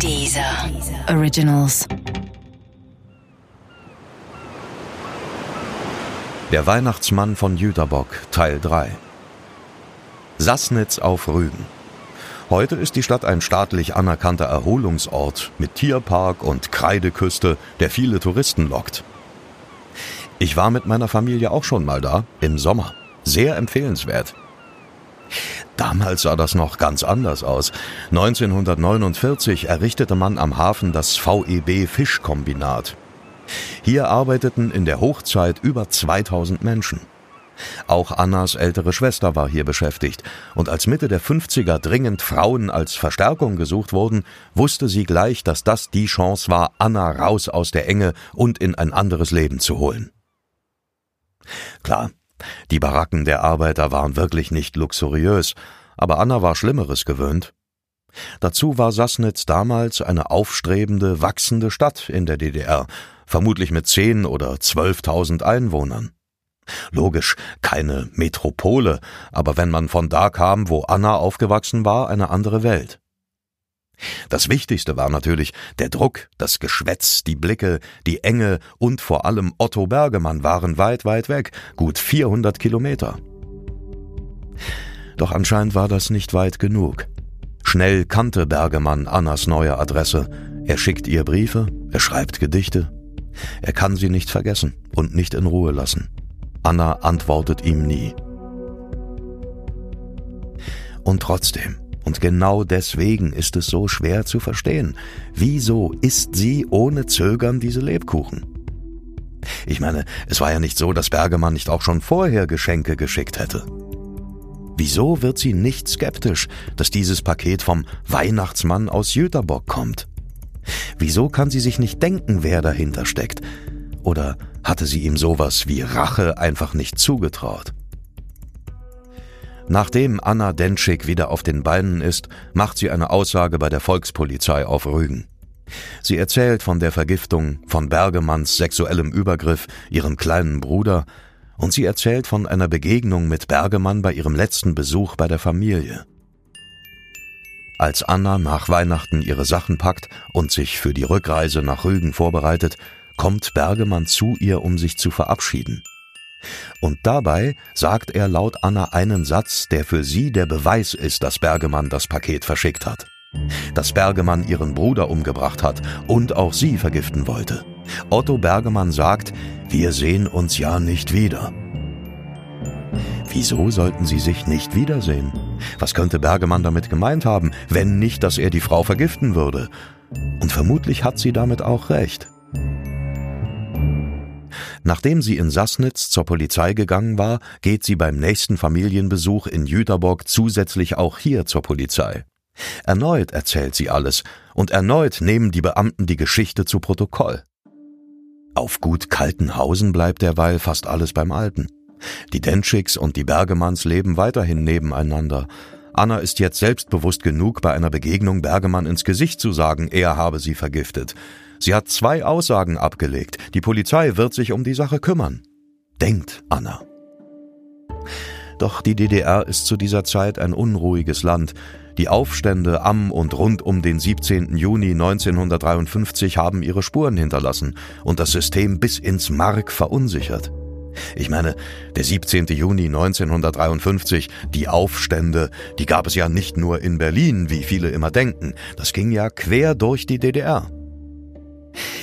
Dieser Originals. Der Weihnachtsmann von Jüterbock, Teil 3. Sassnitz auf Rügen. Heute ist die Stadt ein staatlich anerkannter Erholungsort mit Tierpark und Kreideküste, der viele Touristen lockt. Ich war mit meiner Familie auch schon mal da, im Sommer. Sehr empfehlenswert. Damals sah das noch ganz anders aus. 1949 errichtete man am Hafen das VEB Fischkombinat. Hier arbeiteten in der Hochzeit über 2000 Menschen. Auch Annas ältere Schwester war hier beschäftigt, und als Mitte der 50er dringend Frauen als Verstärkung gesucht wurden, wusste sie gleich, dass das die Chance war, Anna raus aus der Enge und in ein anderes Leben zu holen. Klar, die Baracken der Arbeiter waren wirklich nicht luxuriös, aber Anna war Schlimmeres gewöhnt. Dazu war Sassnitz damals eine aufstrebende, wachsende Stadt in der DDR, vermutlich mit zehn oder zwölftausend Einwohnern. Logisch, keine Metropole, aber wenn man von da kam, wo Anna aufgewachsen war, eine andere Welt. Das Wichtigste war natürlich der Druck, das Geschwätz, die Blicke, die Enge und vor allem Otto Bergemann waren weit, weit weg, gut 400 Kilometer. Doch anscheinend war das nicht weit genug. Schnell kannte Bergemann Annas neue Adresse. Er schickt ihr Briefe, er schreibt Gedichte. Er kann sie nicht vergessen und nicht in Ruhe lassen. Anna antwortet ihm nie. Und trotzdem, und genau deswegen ist es so schwer zu verstehen, wieso isst sie ohne Zögern diese Lebkuchen? Ich meine, es war ja nicht so, dass Bergemann nicht auch schon vorher Geschenke geschickt hätte. Wieso wird sie nicht skeptisch, dass dieses Paket vom Weihnachtsmann aus Jüterbock kommt? Wieso kann sie sich nicht denken, wer dahinter steckt? Oder hatte sie ihm sowas wie Rache einfach nicht zugetraut? Nachdem Anna Denschik wieder auf den Beinen ist, macht sie eine Aussage bei der Volkspolizei auf Rügen. Sie erzählt von der Vergiftung, von Bergemanns sexuellem Übergriff, ihrem kleinen Bruder, und sie erzählt von einer Begegnung mit Bergemann bei ihrem letzten Besuch bei der Familie. Als Anna nach Weihnachten ihre Sachen packt und sich für die Rückreise nach Rügen vorbereitet, kommt Bergemann zu ihr, um sich zu verabschieden. Und dabei sagt er laut Anna einen Satz, der für sie der Beweis ist, dass Bergemann das Paket verschickt hat. Dass Bergemann ihren Bruder umgebracht hat und auch sie vergiften wollte. Otto Bergemann sagt, wir sehen uns ja nicht wieder. Wieso sollten sie sich nicht wiedersehen? Was könnte Bergemann damit gemeint haben, wenn nicht, dass er die Frau vergiften würde? Und vermutlich hat sie damit auch recht. Nachdem sie in Sassnitz zur Polizei gegangen war, geht sie beim nächsten Familienbesuch in Jüterbock zusätzlich auch hier zur Polizei. Erneut erzählt sie alles, und erneut nehmen die Beamten die Geschichte zu Protokoll. Auf Gut Kaltenhausen bleibt derweil fast alles beim Alten. Die Dentschicks und die Bergemanns leben weiterhin nebeneinander. Anna ist jetzt selbstbewusst genug, bei einer Begegnung Bergemann ins Gesicht zu sagen, er habe sie vergiftet. Sie hat zwei Aussagen abgelegt. Die Polizei wird sich um die Sache kümmern. Denkt Anna. Doch die DDR ist zu dieser Zeit ein unruhiges Land. Die Aufstände am und rund um den 17. Juni 1953 haben ihre Spuren hinterlassen und das System bis ins Mark verunsichert. Ich meine, der 17. Juni 1953, die Aufstände, die gab es ja nicht nur in Berlin, wie viele immer denken, das ging ja quer durch die DDR.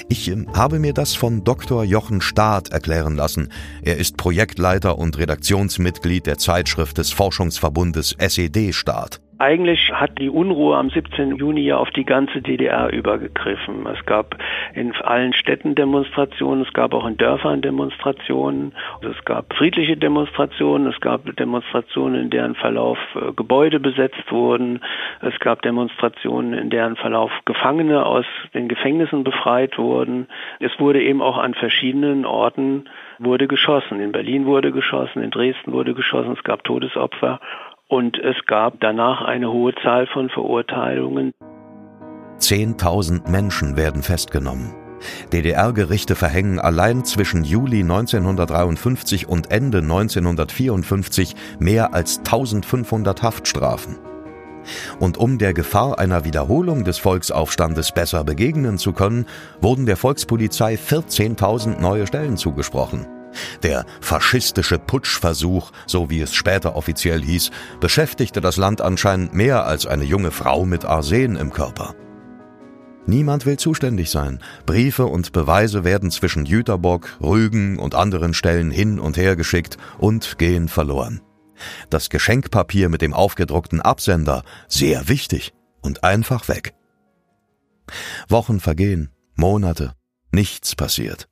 Ich ähm, habe mir das von Dr. Jochen Staat erklären lassen. Er ist Projektleiter und Redaktionsmitglied der Zeitschrift des Forschungsverbundes SED Staat. Eigentlich hat die Unruhe am 17. Juni ja auf die ganze DDR übergegriffen. Es gab in allen Städten Demonstrationen, es gab auch in Dörfern Demonstrationen, es gab friedliche Demonstrationen, es gab Demonstrationen, in deren Verlauf äh, Gebäude besetzt wurden, es gab Demonstrationen, in deren Verlauf Gefangene aus den Gefängnissen befreit wurden. Es wurde eben auch an verschiedenen Orten wurde geschossen. In Berlin wurde geschossen, in Dresden wurde geschossen, es gab Todesopfer und es gab danach eine hohe Zahl von Verurteilungen. Zehntausend Menschen werden festgenommen. DDR-Gerichte verhängen allein zwischen Juli 1953 und Ende 1954 mehr als 1500 Haftstrafen. Und um der Gefahr einer Wiederholung des Volksaufstandes besser begegnen zu können, wurden der Volkspolizei 14.000 neue Stellen zugesprochen. Der faschistische Putschversuch, so wie es später offiziell hieß, beschäftigte das Land anscheinend mehr als eine junge Frau mit Arsen im Körper. Niemand will zuständig sein. Briefe und Beweise werden zwischen Jüterbock, Rügen und anderen Stellen hin und her geschickt und gehen verloren. Das Geschenkpapier mit dem aufgedruckten Absender, sehr wichtig und einfach weg. Wochen vergehen, Monate, nichts passiert.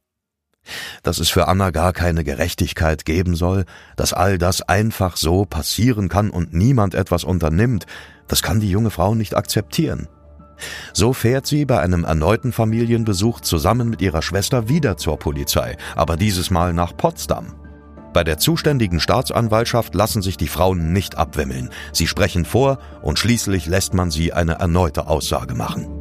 Dass es für Anna gar keine Gerechtigkeit geben soll, dass all das einfach so passieren kann und niemand etwas unternimmt, das kann die junge Frau nicht akzeptieren. So fährt sie bei einem erneuten Familienbesuch zusammen mit ihrer Schwester wieder zur Polizei, aber dieses Mal nach Potsdam. Bei der zuständigen Staatsanwaltschaft lassen sich die Frauen nicht abwimmeln. Sie sprechen vor und schließlich lässt man sie eine erneute Aussage machen.